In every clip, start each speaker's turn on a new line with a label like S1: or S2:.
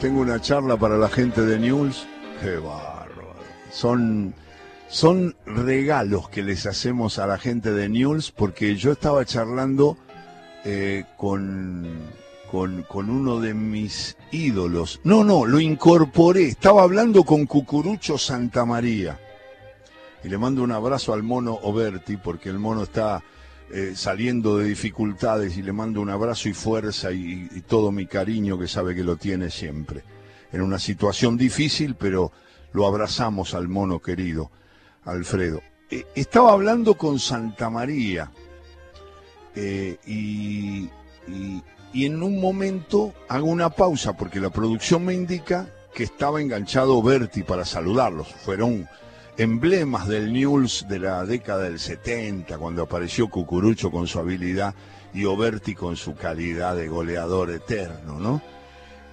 S1: tengo una charla para la gente de News. Qué bárbaro. Son, son regalos que les hacemos a la gente de News porque yo estaba charlando eh, con, con, con uno de mis ídolos. No, no, lo incorporé. Estaba hablando con Cucurucho Santamaría. Y le mando un abrazo al mono Oberti porque el mono está eh, saliendo de dificultades y le mando un abrazo y fuerza y, todo mi cariño que sabe que lo tiene siempre. En una situación difícil, pero lo abrazamos al mono querido, Alfredo. Eh, estaba hablando con Santa María eh, y, y- y en un momento hago una pausa porque la producción me indica que estaba enganchado Berti para saludarlos. Fueron emblemas del News de la década del 70, cuando apareció Cucurucho con su habilidad y Oberti con su calidad de goleador eterno, ¿no?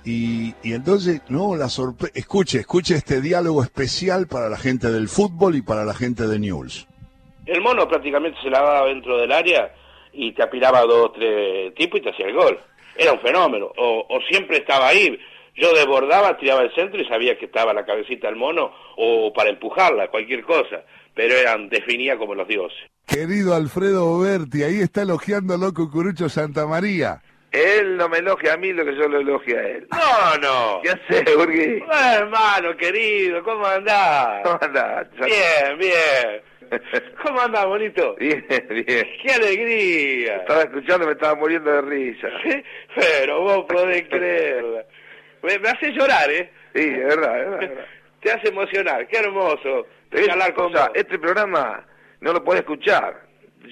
S1: Y, entonces, no, la sorpresa. Escuche, escuche este diálogo especial para la gente del fútbol y para la gente de News.
S2: El mono prácticamente se lavaba dentro del área y te apilaba dos, tres tipos y te hacía el gol. Era un fenómeno. O, o siempre estaba ahí. Yo desbordaba, tiraba el centro y sabía que estaba la cabecita del mono o para empujarla, cualquier cosa. Pero eran, definía como los dioses.
S1: Querido Alfredo Oberti, ahí está elogiándolo Cucurucho Santa María.
S3: Él no me elogia a mí lo que yo lo elogio a él.
S2: No, no.
S3: ¿Qué hace, Burgui?
S2: Eh, hermano querido, ¿cómo andás?
S3: ¿Cómo andás?
S2: Bien, bien. ¿Cómo andás, bonito?
S3: Bien, bien.
S2: ¡Qué alegría!
S3: Estaba escuchando, me estaba muriendo de risa.
S2: Pero vos podés creerla. Me, me hace llorar, ¿eh?
S3: Sí, es verdad, es verdad, es.
S2: Te hace emocionar. Qué hermoso.
S3: Te
S2: charlar
S3: una
S2: con
S3: cosa,
S2: vos.
S3: este programa no lo podés escuchar.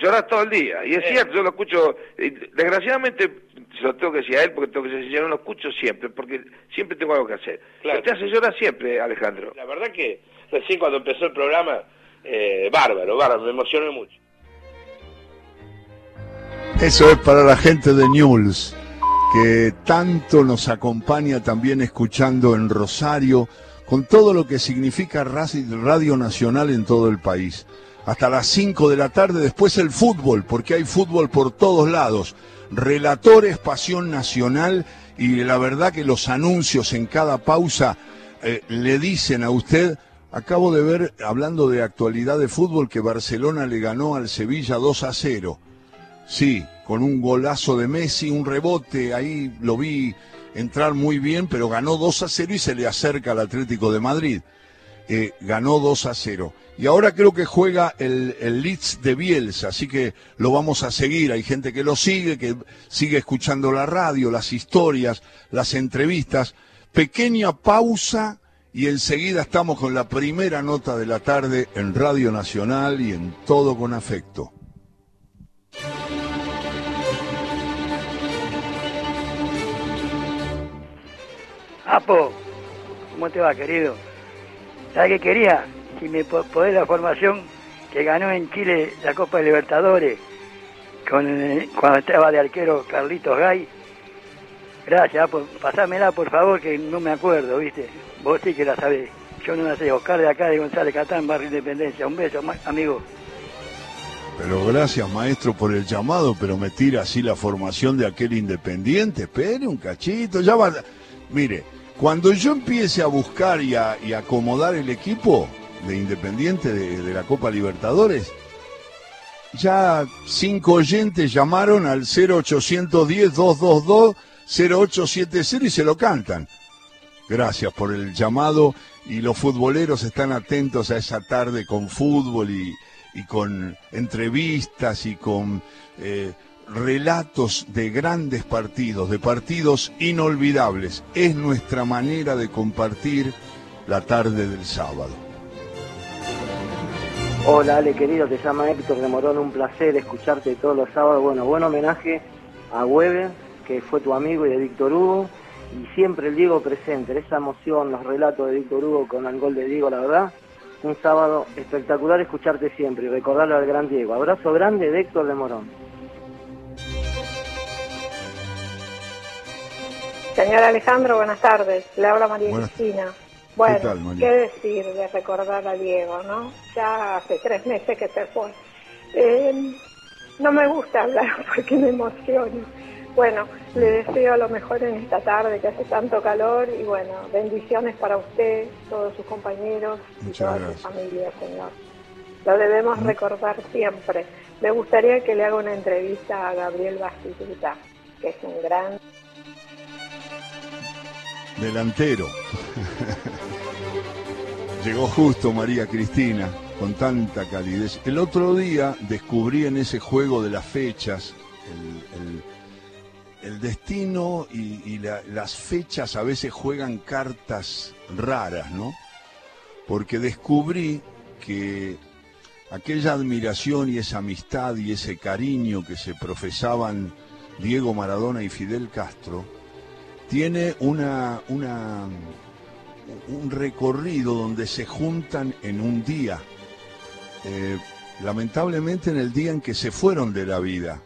S3: Llorás todo el día. Y es
S2: Eh.
S3: cierto, yo lo escucho. y Desgraciadamente, se lo tengo que decir a él porque tengo que decir, yo no lo escucho siempre, porque siempre tengo algo que hacer.
S2: Claro.
S3: Te hace llorar siempre, Alejandro.
S2: La verdad que recién cuando empezó el programa, eh, bárbaro, bárbaro, me emocioné mucho.
S1: Eso es para la gente de News, que tanto nos acompaña también escuchando en Rosario, con todo lo que significa Radio Nacional en todo el país. Hasta las 5 de la tarde, después el fútbol, porque hay fútbol por todos lados. Relatores, pasión nacional y la verdad que los anuncios en cada pausa eh, le dicen a usted, acabo de ver, hablando de actualidad de fútbol, que Barcelona le ganó al Sevilla 2 a 0. Sí, con un golazo de Messi, un rebote, ahí lo vi entrar muy bien, pero ganó 2 a 0 y se le acerca al Atlético de Madrid. Eh, ganó 2 a 0. Y ahora creo que juega el, el Leeds de Bielsa, así que lo vamos a seguir. Hay gente que lo sigue, que sigue escuchando la radio, las historias, las entrevistas. Pequeña pausa y enseguida estamos con la primera nota de la tarde en Radio Nacional y en Todo con Afecto.
S4: Apo, ¿cómo te va, querido? ¿Sabes qué quería? Si me po- podés la formación que ganó en Chile la Copa de Libertadores con, eh, cuando estaba de arquero Carlitos Gay. Gracias, Apo. Pasámela, por favor, que no me acuerdo, ¿viste? Vos sí que la sabés. Yo no la sé. Oscar de acá de González Catán, Barrio Independencia. Un beso, amigo.
S1: Pero gracias, maestro, por el llamado, pero me tira así la formación de aquel independiente. Espere un cachito, ya va. Mire, cuando yo empiece a buscar y a, acomodar el equipo de Independiente de, la Copa Libertadores, ya cinco oyentes llamaron al 0810-222-0870 y se lo cantan. Gracias por el llamado y los futboleros están atentos a esa tarde con fútbol y, y con entrevistas y con eh, relatos de grandes partidos, de partidos inolvidables. Es nuestra manera de compartir la tarde del sábado.
S5: Hola Ale querido, te llama Héctor de Morón, un placer escucharte todos los sábados. Bueno, buen homenaje a Weber, que fue tu amigo y de Víctor Hugo, y siempre el Diego presente, esa emoción, los relatos de Víctor Hugo con el gol de Diego, la verdad, un sábado espectacular escucharte siempre y recordarlo al gran Diego. Abrazo grande de Héctor de Morón.
S6: Señor Alejandro, buenas tardes. Le habla María
S1: Buenas-
S6: Cristina. Bueno,
S1: tal, María?
S6: ¿qué decir de recordar a Diego, no? Ya hace tres meses que se fue. Eh, no me gusta hablar porque me emociono, Bueno, le deseo lo mejor en esta tarde que hace tanto calor y bueno, bendiciones para usted, todos sus compañeros y toda
S1: gracias.
S6: su familia, señor. Lo debemos recordar siempre. Me gustaría que le haga una entrevista a Gabriel Bastituta, que es un gran
S1: Delantero. Llegó justo María Cristina, con tanta calidez. El otro día descubrí en ese juego de las fechas el, destino y, y la- las fechas a veces juegan cartas raras, ¿no? Porque descubrí que aquella admiración y esa amistad y ese cariño que se profesaban Diego Maradona y Fidel Castro, tiene una, un recorrido donde se juntan en un día. Eh, lamentablemente en el día en que se fueron de la vida,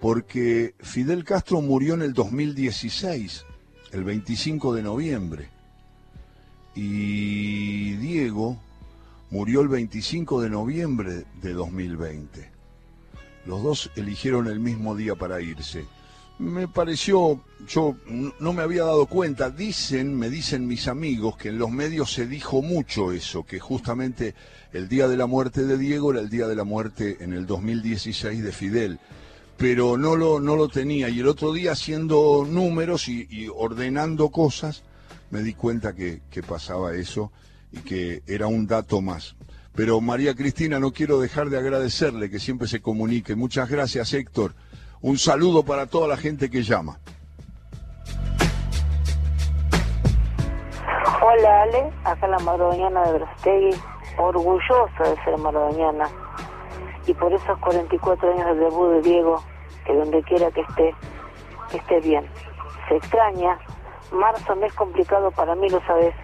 S1: porque Fidel Castro murió en el 2016, el 25 de noviembre, y Diego murió el 25 de noviembre de 2020. Los dos eligieron el mismo día para irse me pareció, yo no me había dado cuenta, dicen, me dicen mis amigos que en los medios se dijo mucho eso, que justamente el día de la muerte de Diego era el día de la muerte en el 2016 de Fidel, pero no lo, no lo tenía y el otro día haciendo números y, y ordenando cosas me di cuenta que, que pasaba eso y que era un dato más. Pero María Cristina, no quiero dejar de agradecerle que siempre se comunique. Muchas gracias, Héctor. Un saludo para toda la gente que llama.
S7: Hola Ale, acá la marodoñana de Brastegui, orgullosa de ser marodoñana y por esos 44 años del debut de Diego, que donde quiera que esté, esté bien. Se extraña, marzo mes complicado para mí, lo sabes,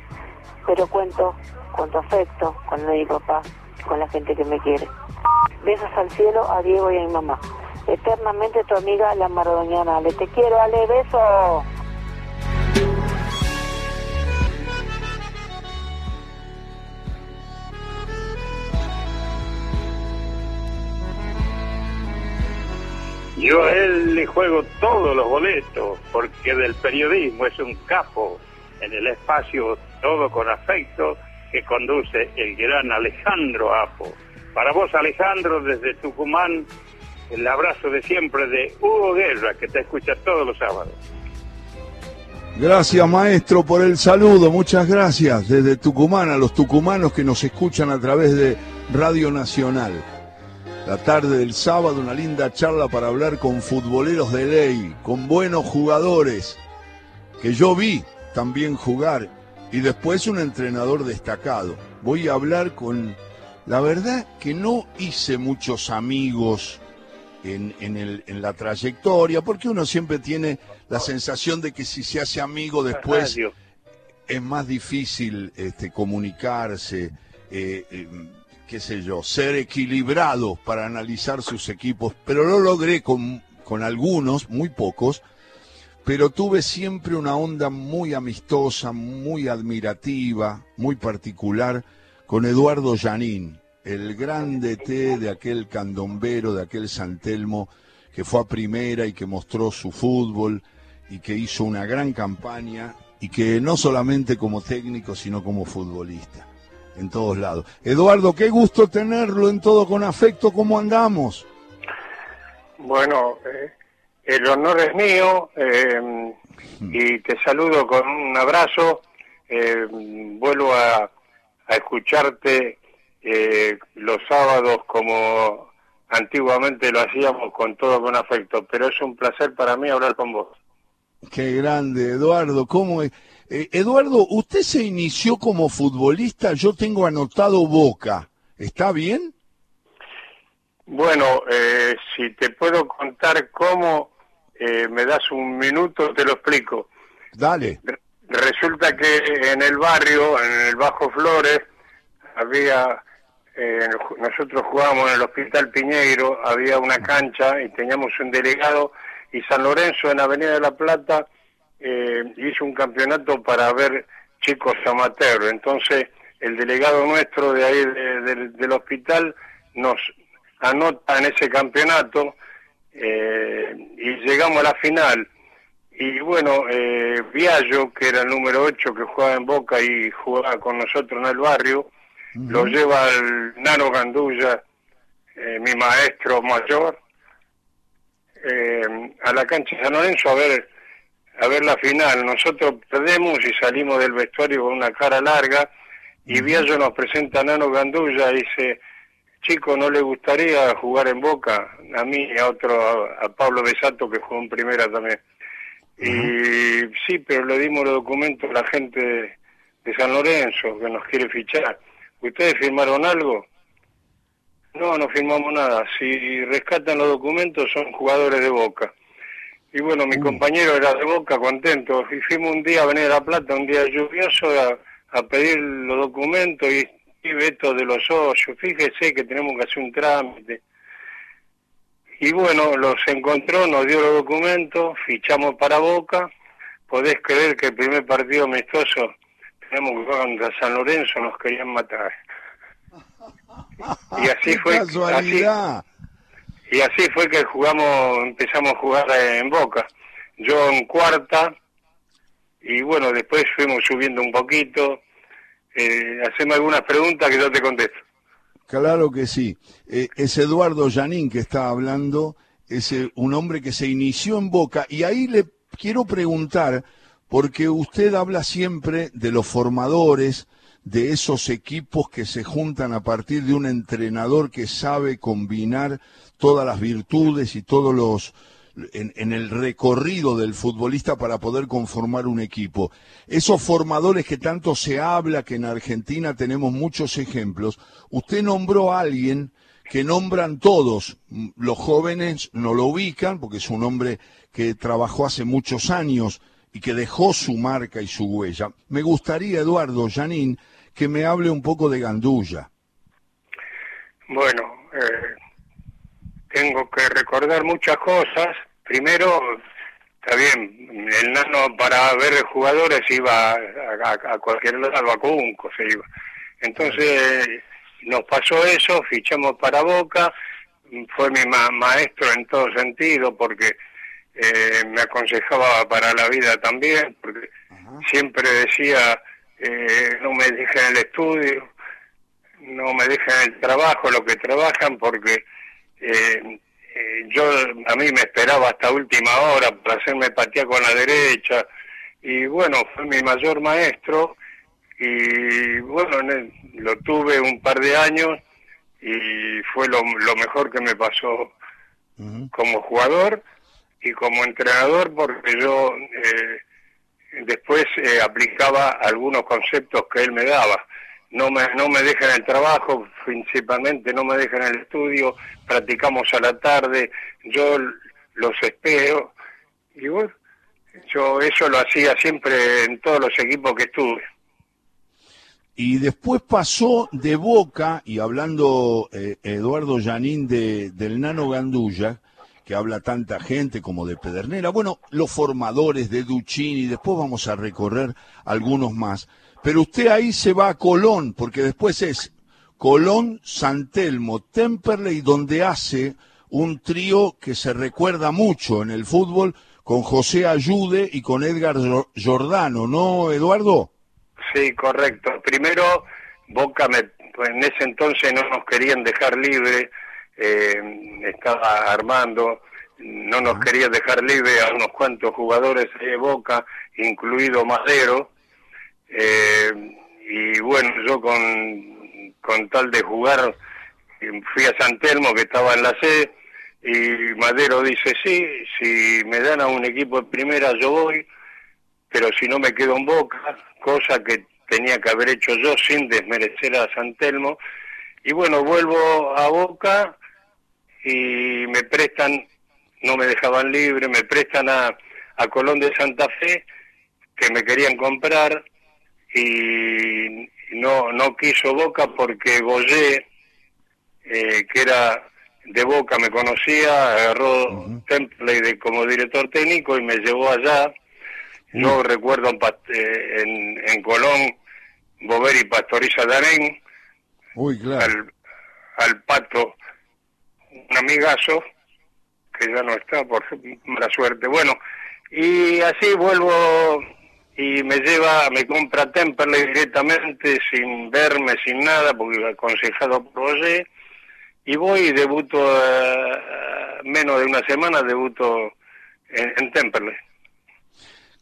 S7: pero cuento con tu afecto, con mi papá, con la gente que me quiere. Besos al cielo a Diego y a mi mamá. Eternamente tu amiga la marodoñana. Ale, te quiero, Ale, beso.
S8: Yo a él le juego todos los boletos, porque del periodismo es un capo en el espacio, todo con afecto, que conduce el gran Alejandro Apo. Para vos, Alejandro, desde Tucumán, el abrazo de siempre de Hugo Guerra, que te escucha todos los sábados.
S1: Gracias, maestro, por el saludo. Muchas gracias desde Tucumán a los tucumanos que nos escuchan a través de Radio Nacional. La tarde del sábado, una linda charla para hablar con futboleros de ley, con buenos jugadores, que yo vi también jugar, y después un entrenador destacado. Voy a hablar con... La verdad que no hice muchos amigos en, en, el, en la trayectoria, porque uno siempre tiene la sensación de que si se hace amigo después es más difícil este, comunicarse, eh, eh, qué sé yo, ser equilibrado para analizar sus equipos, pero lo logré con, con algunos, muy pocos, pero tuve siempre una onda muy amistosa, muy admirativa, muy particular con Eduardo Janín, el grande T de aquel candombero, de aquel San Telmo, que fue a primera y que mostró su fútbol y que hizo una gran campaña y que no solamente como técnico, sino como futbolista, en todos lados. Eduardo, qué gusto tenerlo en todo con afecto, ¿cómo andamos?
S9: Bueno, eh, el honor es mío eh, y te saludo con un abrazo. Eh, vuelvo a, a escucharte eh, los sábados como antiguamente lo hacíamos con todo con afecto, pero es un placer para mí hablar con vos.
S1: Qué grande, Eduardo. ¿Cómo es? Eh, Eduardo, usted se inició como futbolista, yo tengo anotado Boca. ¿Está bien?
S9: Bueno, eh, si te puedo contar cómo, eh, me das un minuto, te lo explico.
S1: Dale.
S9: Resulta que en el barrio, en el Bajo Flores, había, eh, nosotros jugábamos en el Hospital Piñeiro, había una cancha y teníamos un delegado y San Lorenzo en Avenida de la Plata eh, hizo un campeonato para ver chicos amateur. Entonces el delegado nuestro de ahí de- del hospital nos anota en ese campeonato eh, y llegamos a la final. Y bueno, eh, Viallo, que era el número 8 que jugaba en Boca y jugaba con nosotros en el barrio, lo lleva al Nano Gandulla, eh, mi maestro mayor, eh, a la cancha de San Lorenzo a ver a ver la final. Nosotros perdemos y salimos del vestuario con una cara larga y Viallo nos presenta a Nano Gandulla y dice, chico, ¿no le gustaría jugar en Boca? A mí y a otro, a, Pablo Besato que jugó en primera también. Y sí, pero le dimos los documentos a la gente de San Lorenzo que nos quiere fichar. ¿Ustedes firmaron algo? No, no firmamos nada. Si rescatan los documentos son jugadores de Boca. Y bueno, mi compañero era de Boca, contento. Y fuimos un día a venir a La Plata, un día lluvioso, a, pedir los documentos y, y veto de los socios. Fíjese que tenemos que hacer un trámite. Y bueno, los encontró, nos dio los documentos, fichamos para Boca. Podés creer que el primer partido amistoso que jugar contra San Lorenzo, nos querían matar. Y así fue. Así, y así fue que jugamos, empezamos a jugar en Boca. Yo en cuarta, y bueno, después fuimos subiendo un poquito. Eh, haceme algunas preguntas que yo te contesto.
S1: Claro que sí. Eh, es Eduardo Janín que está hablando, es eh, un hombre que se inició en Boca y ahí le quiero preguntar, porque usted habla siempre de los formadores, de esos equipos que se juntan a partir de un entrenador que sabe combinar todas las virtudes y todos los en, el recorrido del futbolista para poder conformar un equipo. Esos formadores que tanto se habla, que en Argentina tenemos muchos ejemplos, usted nombró a alguien que nombran todos. Los jóvenes no lo ubican porque es un hombre que trabajó hace muchos años y que dejó su marca y su huella. Me gustaría, Eduardo Janín, que me hable un poco de Gandulla.
S9: Bueno, eh, tengo que recordar muchas cosas Primero, está bien, el nano para ver jugadores iba a, cualquier lado, a Cunco se iba. Entonces nos pasó eso, fichamos para Boca, fue mi maestro en todo sentido porque eh, me aconsejaba para la vida también, porque siempre decía, eh, no me dejen el estudio, no me dejen el trabajo, lo que trabajan, porque eh, eh, yo a mí me esperaba hasta última hora para hacerme patía con la derecha y bueno, fue mi mayor maestro y bueno, lo tuve un par de años y fue lo, mejor que me pasó como jugador y como entrenador porque yo eh, después eh, aplicaba algunos conceptos que él me daba no me, no me dejan el trabajo, principalmente no me dejan el estudio, practicamos a la tarde, yo los espero, y bueno, yo eso lo hacía siempre en todos los equipos que estuve.
S1: Y después pasó de Boca, y hablando eh, Eduardo Janín de, del Nano Gandulla, que habla tanta gente como de Pedernera, bueno, los formadores de Duchini, después vamos a recorrer algunos más. Pero usted ahí se va a Colón, porque después es Colón, San Telmo, Temperley, donde hace un trío que se recuerda mucho en el fútbol con José Ayude y con Edgar Giordano, ¿no, Eduardo?
S9: Sí, correcto. Primero, Boca pues, en ese entonces no nos querían dejar libre, eh, estaba armando, no nos quería dejar libre a unos cuantos jugadores de Boca, incluido Madero, eh, y bueno, yo con, con tal de jugar, fui a San Telmo, que estaba en la C, y Madero dice, sí, si me dan a un equipo de primera yo voy, pero si no me quedo en Boca, cosa que tenía que haber hecho yo sin desmerecer a San Telmo. Y bueno, vuelvo a Boca y me prestan, no me dejaban libre, me prestan a, a Colón de Santa Fe, que me querían comprar, y no, no quiso Boca porque Goyé, eh, que era de Boca, me conocía, agarró Temple de, como director técnico y me llevó allá. No recuerdo eh, en, en, Colón, Bover y Pastoriza Darén,
S1: Uy, claro.
S9: al, al pato, un amigazo, que ya no está por mala suerte. Bueno, y así vuelvo y me lleva, me compra Temperley directamente, sin verme, sin nada, porque aconsejado por Roger, y voy y debuto, eh, menos de una semana, debuto en, en Temperley.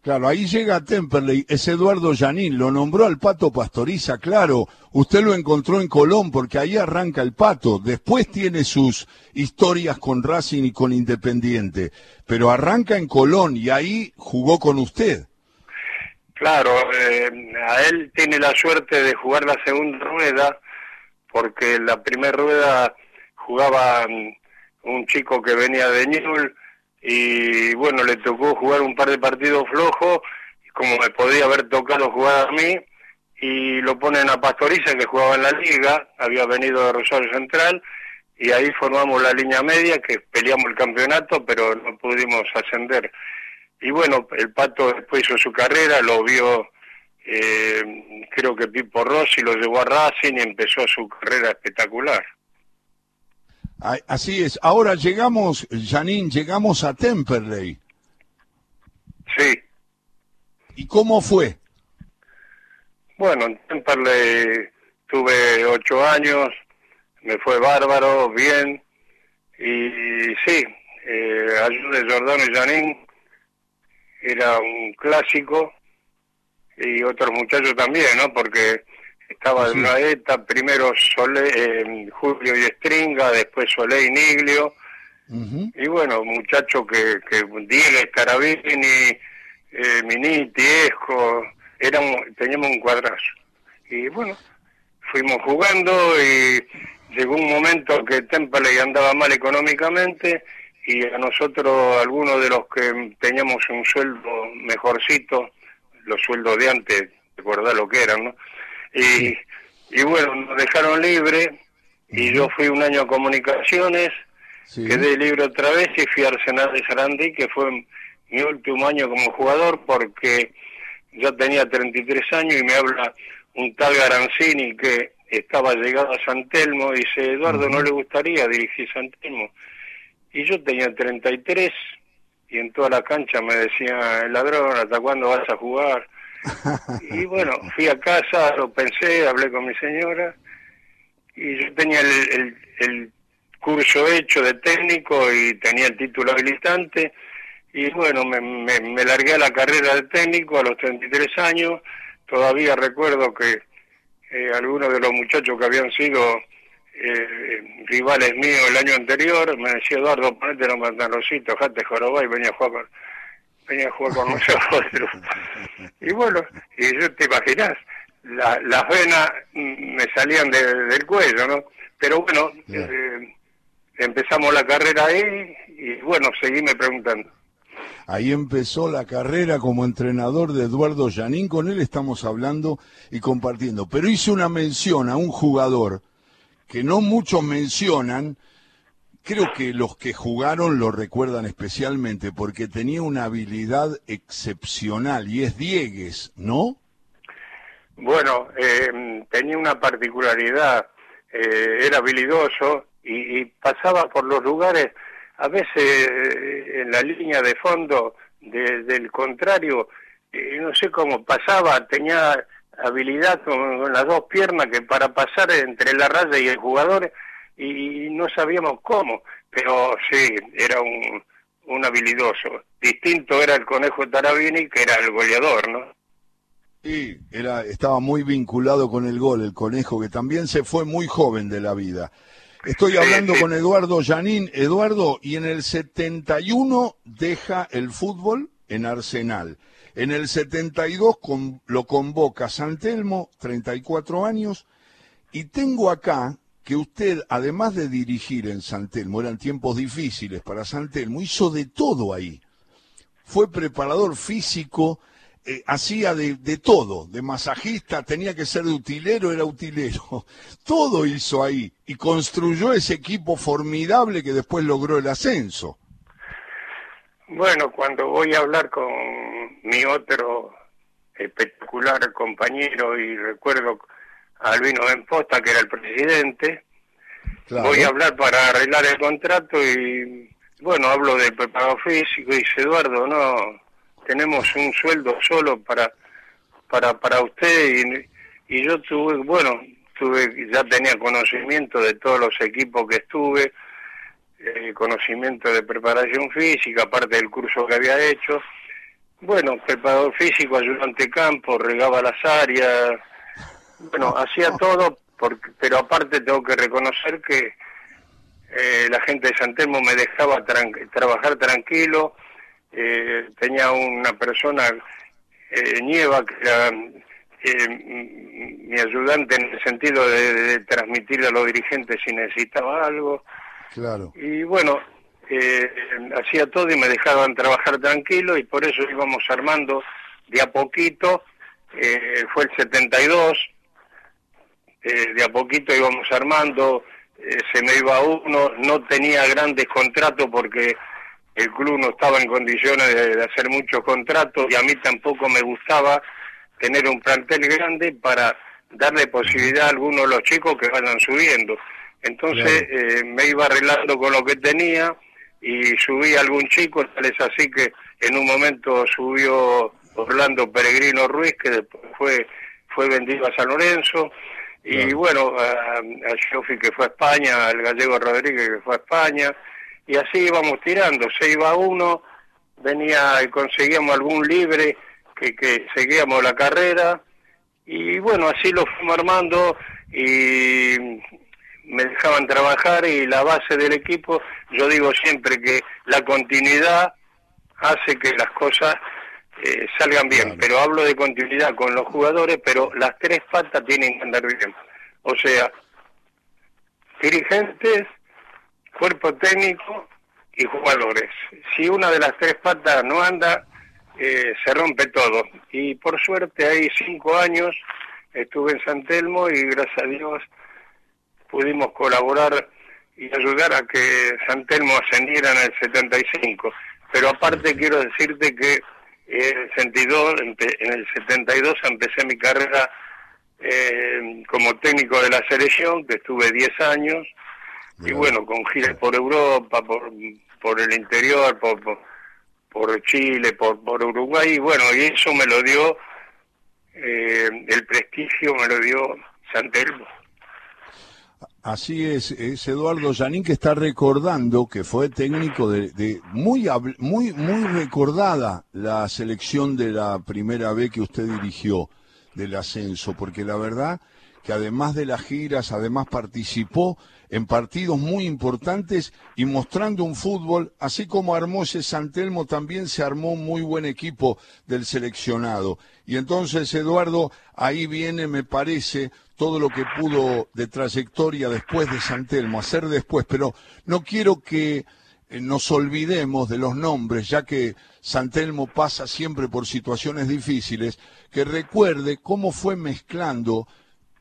S1: Claro, ahí llega Temperley, es Eduardo Janín, lo nombró al Pato Pastoriza, claro, usted lo encontró en Colón porque ahí arranca el Pato, después tiene sus historias con Racing y con Independiente, pero arranca en Colón y ahí jugó con usted.
S9: Claro, eh, a él tiene la suerte de jugar la segunda rueda, porque la primera rueda jugaba mm, un chico que venía de Newell, y bueno, le tocó jugar un par de partidos flojos, como me podía haber tocado jugar a mí, y lo ponen a Pastoriza, que jugaba en la liga, había venido de Rosario Central, y ahí formamos la línea media, que peleamos el campeonato, pero no pudimos ascender. Y bueno, el Pato después hizo su carrera, lo vio, eh, creo que Pipo Rossi lo llevó a Racing y empezó su carrera espectacular.
S1: Así es. Ahora llegamos, Janine, llegamos a Temperley.
S9: Sí.
S1: ¿Y cómo fue?
S9: Bueno, en Temperley tuve ocho años, me fue bárbaro, bien. Y sí, eh, ayude Jordano y Janine era un clásico y otros muchachos también, ¿no? Porque estaba en una ETA, primero Sole, Julio y Estringa, después Solé y Niglio, y bueno, muchachos que, que Diego Carabini, eh, Miniti, Esco, éramos, teníamos un cuadrazo. Y bueno, fuimos jugando y llegó un momento que Temple andaba mal económicamente y a nosotros, algunos de los que teníamos un sueldo mejorcito, los sueldos de antes, recordar lo que eran, ¿no? Y, y bueno, nos dejaron libre y yo fui un año a comunicaciones, quedé libre otra vez y fui a Arsenal de Sarandí, que fue mi último año como jugador porque yo tenía 33 años y me habla un tal Garanzini que estaba llegado a San Telmo y dice, Eduardo, ¿no le gustaría dirigir San Telmo? Y yo tenía 33 y en toda la cancha me decía, el ladrón, ¿hasta cuándo vas a jugar? Y bueno, fui a casa, lo pensé, hablé con mi señora y yo tenía el, el, curso hecho de técnico y tenía el título habilitante y bueno, me, me, largué a la carrera de técnico a los 33 años. Todavía recuerdo que eh, algunos de los muchachos que habían sido eh, rivales míos el año anterior me decía Eduardo, ponete los pantaloncitos, jate jorobá y venía a jugar venía a jugar con nosotros. y bueno, y yo te imaginas, la, las venas me salían del cuello, ¿no? Pero bueno, eh, empezamos la carrera ahí y bueno, seguíme preguntando.
S1: Ahí empezó la carrera como entrenador de Eduardo Janín, con él estamos hablando y compartiendo. Pero hice una mención a un jugador que no muchos mencionan, creo que los que jugaron lo recuerdan especialmente porque tenía una habilidad excepcional y es Diegues, ¿no?
S9: Bueno, eh, tenía una particularidad, eh, era habilidoso y, pasaba por los lugares, a veces eh, en la línea de fondo del contrario, no sé cómo pasaba, tenía habilidad con, las dos piernas que para pasar entre la raya y el jugador y no sabíamos cómo, pero sí, era un, un habilidoso. Distinto era el conejo Tarabini, que era el goleador, ¿no?
S1: Sí, era, estaba muy vinculado con el gol, el conejo, que también se fue muy joven de la vida. Estoy hablando con Eduardo Janín. Eduardo, y en el 71 deja el fútbol en Arsenal. En el 72 con, lo convoca San Telmo, 34 años, y tengo acá que usted, además de dirigir en San Telmo, eran tiempos difíciles para San Telmo, hizo de todo ahí. Fue preparador físico, eh, hacía de, de, todo, de masajista, tenía que ser de utilero, era utilero. Todo hizo ahí y construyó ese equipo formidable que después logró el ascenso.
S9: Bueno, cuando voy a hablar con mi otro espectacular compañero y recuerdo Albino Benposta, que era el presidente. Voy a hablar para arreglar el contrato y bueno, hablo de preparado físico, dice Eduardo, no, tenemos un sueldo solo para para para usted y, y yo tuve, bueno, tuve ya tenía conocimiento de todos los equipos que estuve, eh, conocimiento de preparación física, aparte del curso que había hecho. Bueno, preparador físico, ayudante campo, regaba las áreas, bueno, hacía todo, porque, pero aparte tengo que reconocer que eh, la gente de San Telmo me dejaba trabajar tranquilo, eh, tenía una persona, eh, Nieva, que era eh, mi ayudante en el sentido de, de, transmitir a los dirigentes si necesitaba algo.
S1: Claro.
S9: Y bueno, eh, hacía todo y me dejaban trabajar tranquilo y por eso íbamos armando de a poquito. Eh, fue el 72, eh, de a poquito íbamos armando, eh, se me iba uno, no tenía grandes contratos porque el club no estaba en condiciones de, de hacer muchos contratos y a mí tampoco me gustaba tener un plantel grande para darle posibilidad a algunos de los chicos que vayan subiendo. Entonces eh, me iba arreglando con lo que tenía y subí a algún chico, tal es así que en un momento subió Orlando Peregrino Ruiz, que después fue, fue vendido a San Lorenzo, y bueno, a, a Shofi que fue a España, al gallego Rodríguez que fue a España, y así íbamos tirando, se iba uno, venía y conseguíamos algún libre que, que seguíamos la carrera, y bueno, así lo fuimos armando y me dejaban trabajar y la base del equipo, yo digo siempre que la continuidad hace que las cosas eh, salgan bien, claro. pero hablo de continuidad con los jugadores, pero las tres patas tienen que andar bien. O sea, dirigentes, cuerpo técnico y jugadores. Si una de las tres patas no anda, eh, se rompe todo. Y por suerte hay cinco años estuve en San Telmo y gracias a Dios pudimos colaborar y ayudar a que San Telmo ascendiera en el 75. Pero aparte quiero decirte que en el 62, en el 72 empecé mi carrera eh, como técnico de la selección, que estuve 10 años, y bueno, con giras por Europa, por, por el interior, por, por, por Chile, por, por Uruguay, y bueno, y eso me lo dio, eh, el prestigio me lo dio San Telmo.
S1: Así es, es Eduardo Janín que está recordando que fue técnico de, de, muy muy muy recordada la selección de la primera vez que usted dirigió del ascenso, porque la verdad que además de las giras, además participó en partidos muy importantes y mostrando un fútbol, así como armó ese San Telmo, también se armó un muy buen equipo del seleccionado. Y entonces, Eduardo, ahí viene, me parece, todo lo que pudo de trayectoria después de San Telmo, hacer después, pero no quiero que eh, nos olvidemos de los nombres, ya que San Telmo pasa siempre por situaciones difíciles, que recuerde cómo fue mezclando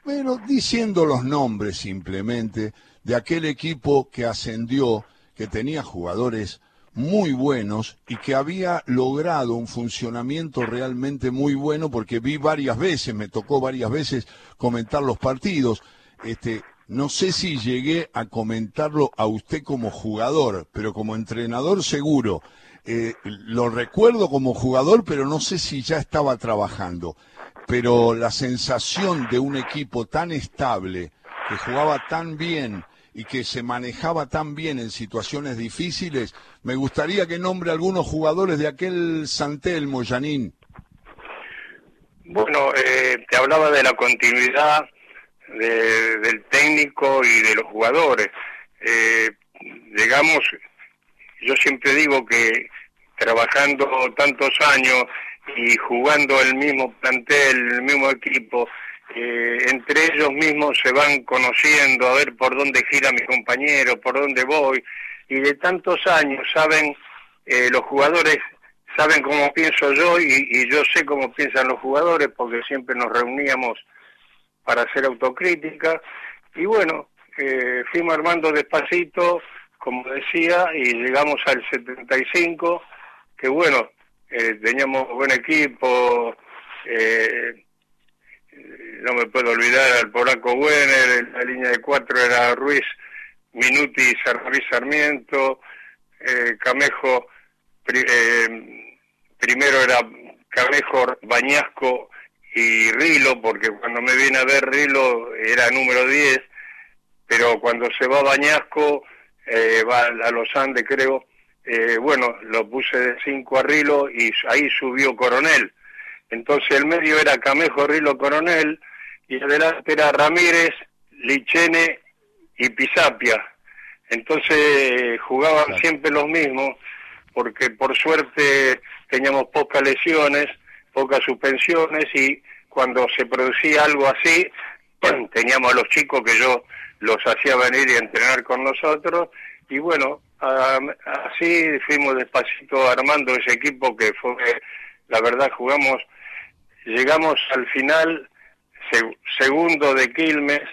S1: pero diciendo los nombres simplemente de aquel equipo que ascendió, que tenía jugadores muy buenos y que había logrado un funcionamiento realmente muy bueno porque vi varias veces, me tocó varias veces comentar los partidos. Este, no sé si llegué a comentarlo a usted como jugador, pero como entrenador seguro. Eh, lo recuerdo como jugador, pero no sé si ya estaba trabajando pero la sensación de un equipo tan estable, que jugaba tan bien y que se manejaba tan bien en situaciones difíciles, me gustaría que nombre algunos jugadores de aquel Santelmo, Janín.
S9: Bueno, eh, te hablaba de la continuidad de, del técnico y de los jugadores. Eh, digamos, yo siempre digo que trabajando tantos años y jugando el mismo plantel, el mismo equipo, eh, entre ellos mismos se van conociendo a ver por dónde gira mi compañero, por dónde voy, y de tantos años saben, eh, los jugadores saben cómo pienso yo y, yo sé cómo piensan los jugadores porque siempre nos reuníamos para hacer autocrítica. Y bueno, eh, fuimos armando despacito, como decía, y llegamos al 75, que bueno, eh, teníamos buen equipo, eh, no me puedo olvidar al polaco Wenner, la línea de cuatro era Ruiz, Minuti Ruiz Sarmiento, eh, Camejo, eh, primero era Camejo, Bañasco y Rilo, porque cuando me viene a ver Rilo era número 10, pero cuando se va Bañasco, eh, va a los Andes creo, bueno, lo puse de 5 a Rilo y ahí subió Coronel. Entonces el medio era Camejo, Rilo, Coronel, y adelante era Ramírez, Lichene y Pisapia. Entonces jugaban siempre los mismos, porque por suerte teníamos pocas lesiones, pocas suspensiones y cuando se producía algo así, teníamos a los chicos que yo los hacía venir y entrenar con nosotros y bueno, así fuimos despacito armando ese equipo que fue, la verdad jugamos, llegamos al final segundo de Quilmes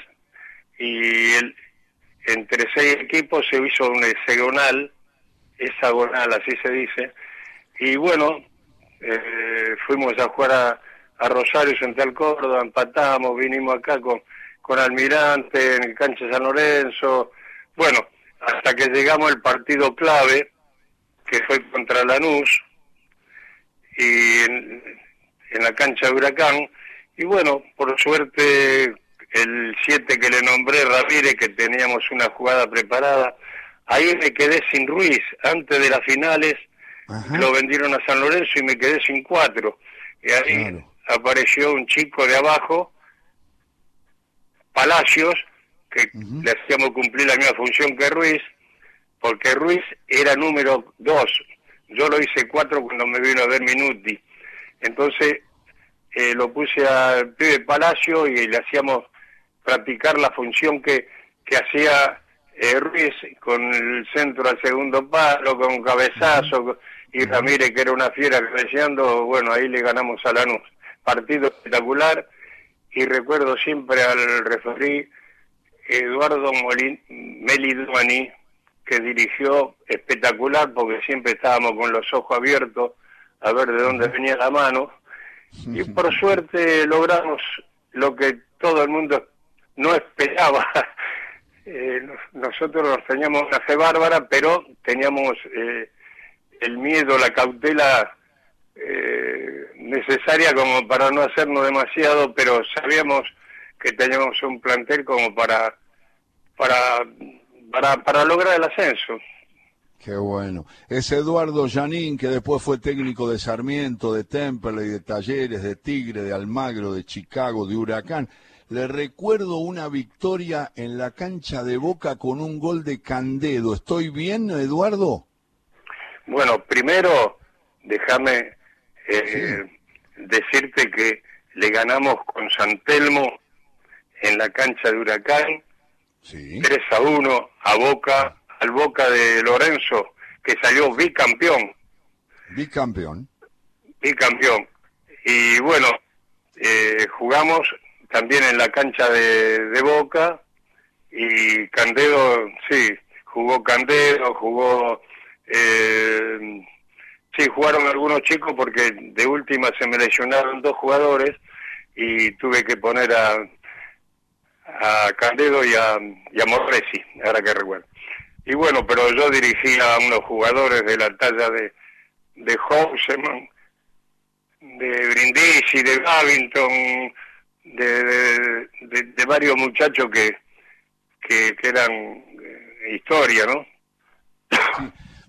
S9: y el, entre seis equipos se hizo un hexagonal, hexagonal así se dice, y bueno, eh, fuimos a jugar a, Rosario Central Córdoba, empatamos, vinimos acá con, con Almirante en el cancha San Lorenzo, bueno, hasta que llegamos al partido clave, que fue contra Lanús, y en, en la cancha de Huracán, y bueno, por suerte el 7 que le nombré, Ramírez, que teníamos una jugada preparada, ahí me quedé sin Ruiz. Antes de las finales lo vendieron a San Lorenzo y me quedé sin cuatro. Y ahí apareció un chico de abajo, Palacios, que le hacíamos cumplir la misma función que Ruiz, porque Ruiz era número dos. Yo lo hice cuatro cuando me vino a ver Minuti. Entonces eh, lo puse al pibe Palacio y le hacíamos practicar la función que, que hacía eh, Ruiz con el centro al segundo palo, con cabezazo, y Ramírez que era una fiera cabeceando, bueno, ahí le ganamos a Lanús. Partido espectacular, y recuerdo siempre al referí Eduardo Melidoni, que dirigió espectacular porque siempre estábamos con los ojos abiertos a ver de dónde venía la mano y por suerte logramos lo que todo el mundo no esperaba. Eh, nosotros nos teníamos una fe bárbara, pero teníamos eh, el miedo, la cautela eh, necesaria como para no hacernos demasiado, pero sabíamos que teníamos un plantel como para para para, para lograr el ascenso.
S1: Qué bueno. Es Eduardo Janín, que después fue técnico de Sarmiento, de Temple y de Talleres, de Tigre, de Almagro, de Chicago, de Huracán. Le recuerdo una victoria en la cancha de Boca con un gol de Candedo. ¿Estoy bien, Eduardo?
S9: Bueno, primero, déjame eh, decirte que le ganamos con San Telmo en la cancha de Huracán, sí. 3 a 1 a Boca al Boca de Lorenzo, que salió bicampeón.
S1: Bicampeón.
S9: Bicampeón. Y bueno, eh, jugamos también en la cancha de, Boca y Candedo, sí, jugó Candedo, jugó... Eh, sí, jugaron algunos chicos porque de última se me lesionaron dos jugadores y tuve que poner a, a Candedo y a, y a Morresi, ahora que recuerdo. Y bueno, pero yo dirigía a unos jugadores de la talla de, de Houseman, de Brindisi, de Gavington, de, de, varios muchachos que, que, eran eh, historia, ¿no?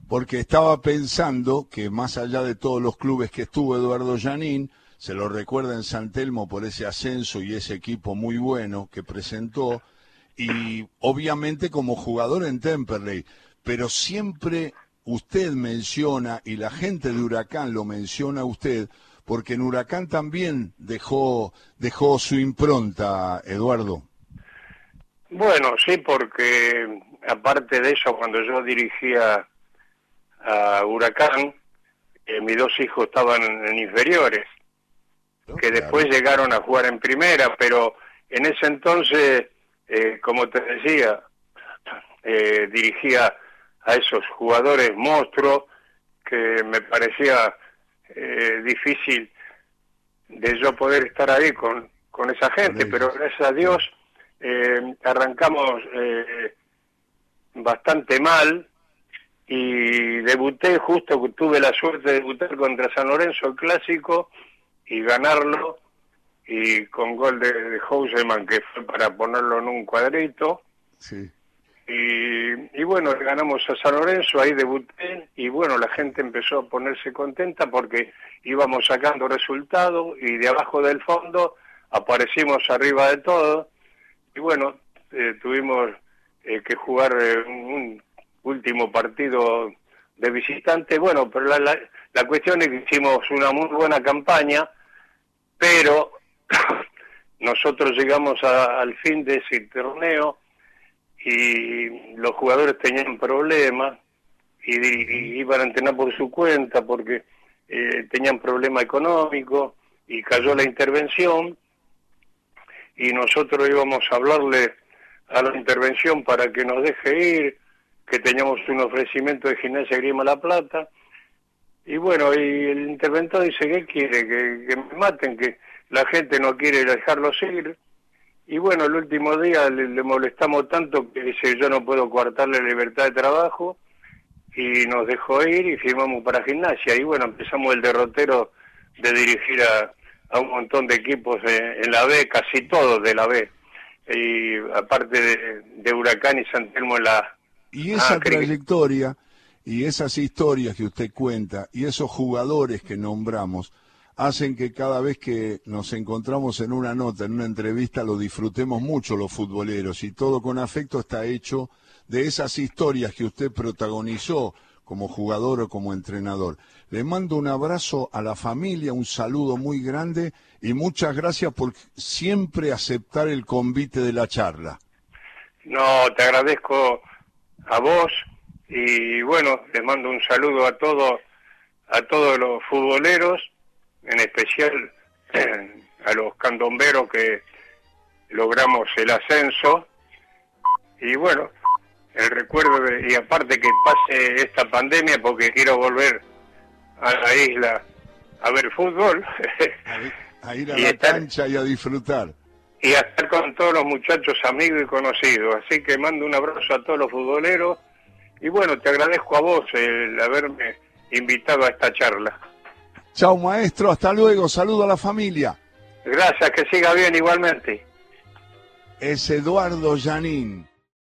S1: porque estaba pensando que más allá de todos los clubes que estuvo Eduardo Janín, se lo recuerda en San Telmo por ese ascenso y ese equipo muy bueno que presentó, y obviamente como jugador en Temperley, pero siempre usted menciona y la gente de Huracán lo menciona a usted porque en Huracán también dejó dejó su impronta, Eduardo.
S9: Bueno, sí, porque aparte de eso, cuando yo dirigía a Huracán, eh, mis dos hijos estaban en, inferiores, que después llegaron a jugar en primera, pero en ese entonces eh, como te decía, eh, dirigía a esos jugadores monstruos que me parecía eh, difícil de yo poder estar ahí con, con esa gente, pero gracias a Dios arrancamos bastante mal y debuté justo, tuve la suerte de debutar contra San Lorenzo el clásico y ganarlo y con gol de, de Houseman que fue para ponerlo en un cuadrito.
S1: Sí.
S9: Y, y bueno, ganamos a San Lorenzo, ahí debuté y bueno, la gente empezó a ponerse contenta porque íbamos sacando resultados y de abajo del fondo aparecimos arriba de todo y bueno, eh, tuvimos eh, que jugar eh, un último partido de visitante, bueno, pero la, la, la cuestión es que hicimos una muy buena campaña, pero nosotros llegamos a- al fin de ese torneo y los jugadores tenían problemas y, iban a entrenar por su cuenta porque eh, tenían problema económico y cayó la intervención y nosotros íbamos a hablarle a la intervención para que nos deje ir, que teníamos un ofrecimiento de gimnasia Grima La Plata y bueno, y el interventor dice, ¿qué quiere? Que, que me maten, que la gente no quiere dejarlos ir. Y bueno, el último día le, le molestamos tanto que dice, yo no puedo coartarle libertad de trabajo. Y nos dejó ir y firmamos para gimnasia. Y bueno, empezamos el derrotero de dirigir a, a un montón de equipos en, en la B, casi todos de la B. Y aparte de, de Huracán y San Telmo en la...
S1: Y esa
S9: Ah,
S1: trayectoria y esas historias que usted cuenta y esos jugadores que nombramos hacen que cada vez que nos encontramos en una nota, en una entrevista, lo disfrutemos mucho los futboleros y todo con afecto está hecho de esas historias que usted protagonizó como jugador o como entrenador. Le mando un abrazo a la familia, un saludo muy grande y muchas gracias por siempre aceptar el convite de la charla.
S9: No, te agradezco a vos y bueno, les mando un saludo a todos a todos los futboleros, en especial a los candomberos que logramos el ascenso y bueno, el recuerdo de- y aparte que pase esta pandemia porque quiero volver a la isla a ver fútbol
S1: A ir a la
S9: estar-
S1: cancha y a disfrutar.
S9: y a estar con todos los muchachos amigos y conocidos. Así que mando un abrazo a todos los futboleros y bueno, te agradezco a vos el haberme invitado a esta charla.
S1: Chao maestro, hasta luego, saludo a la familia.
S9: Gracias, que siga bien igualmente.
S1: Es Eduardo Janín.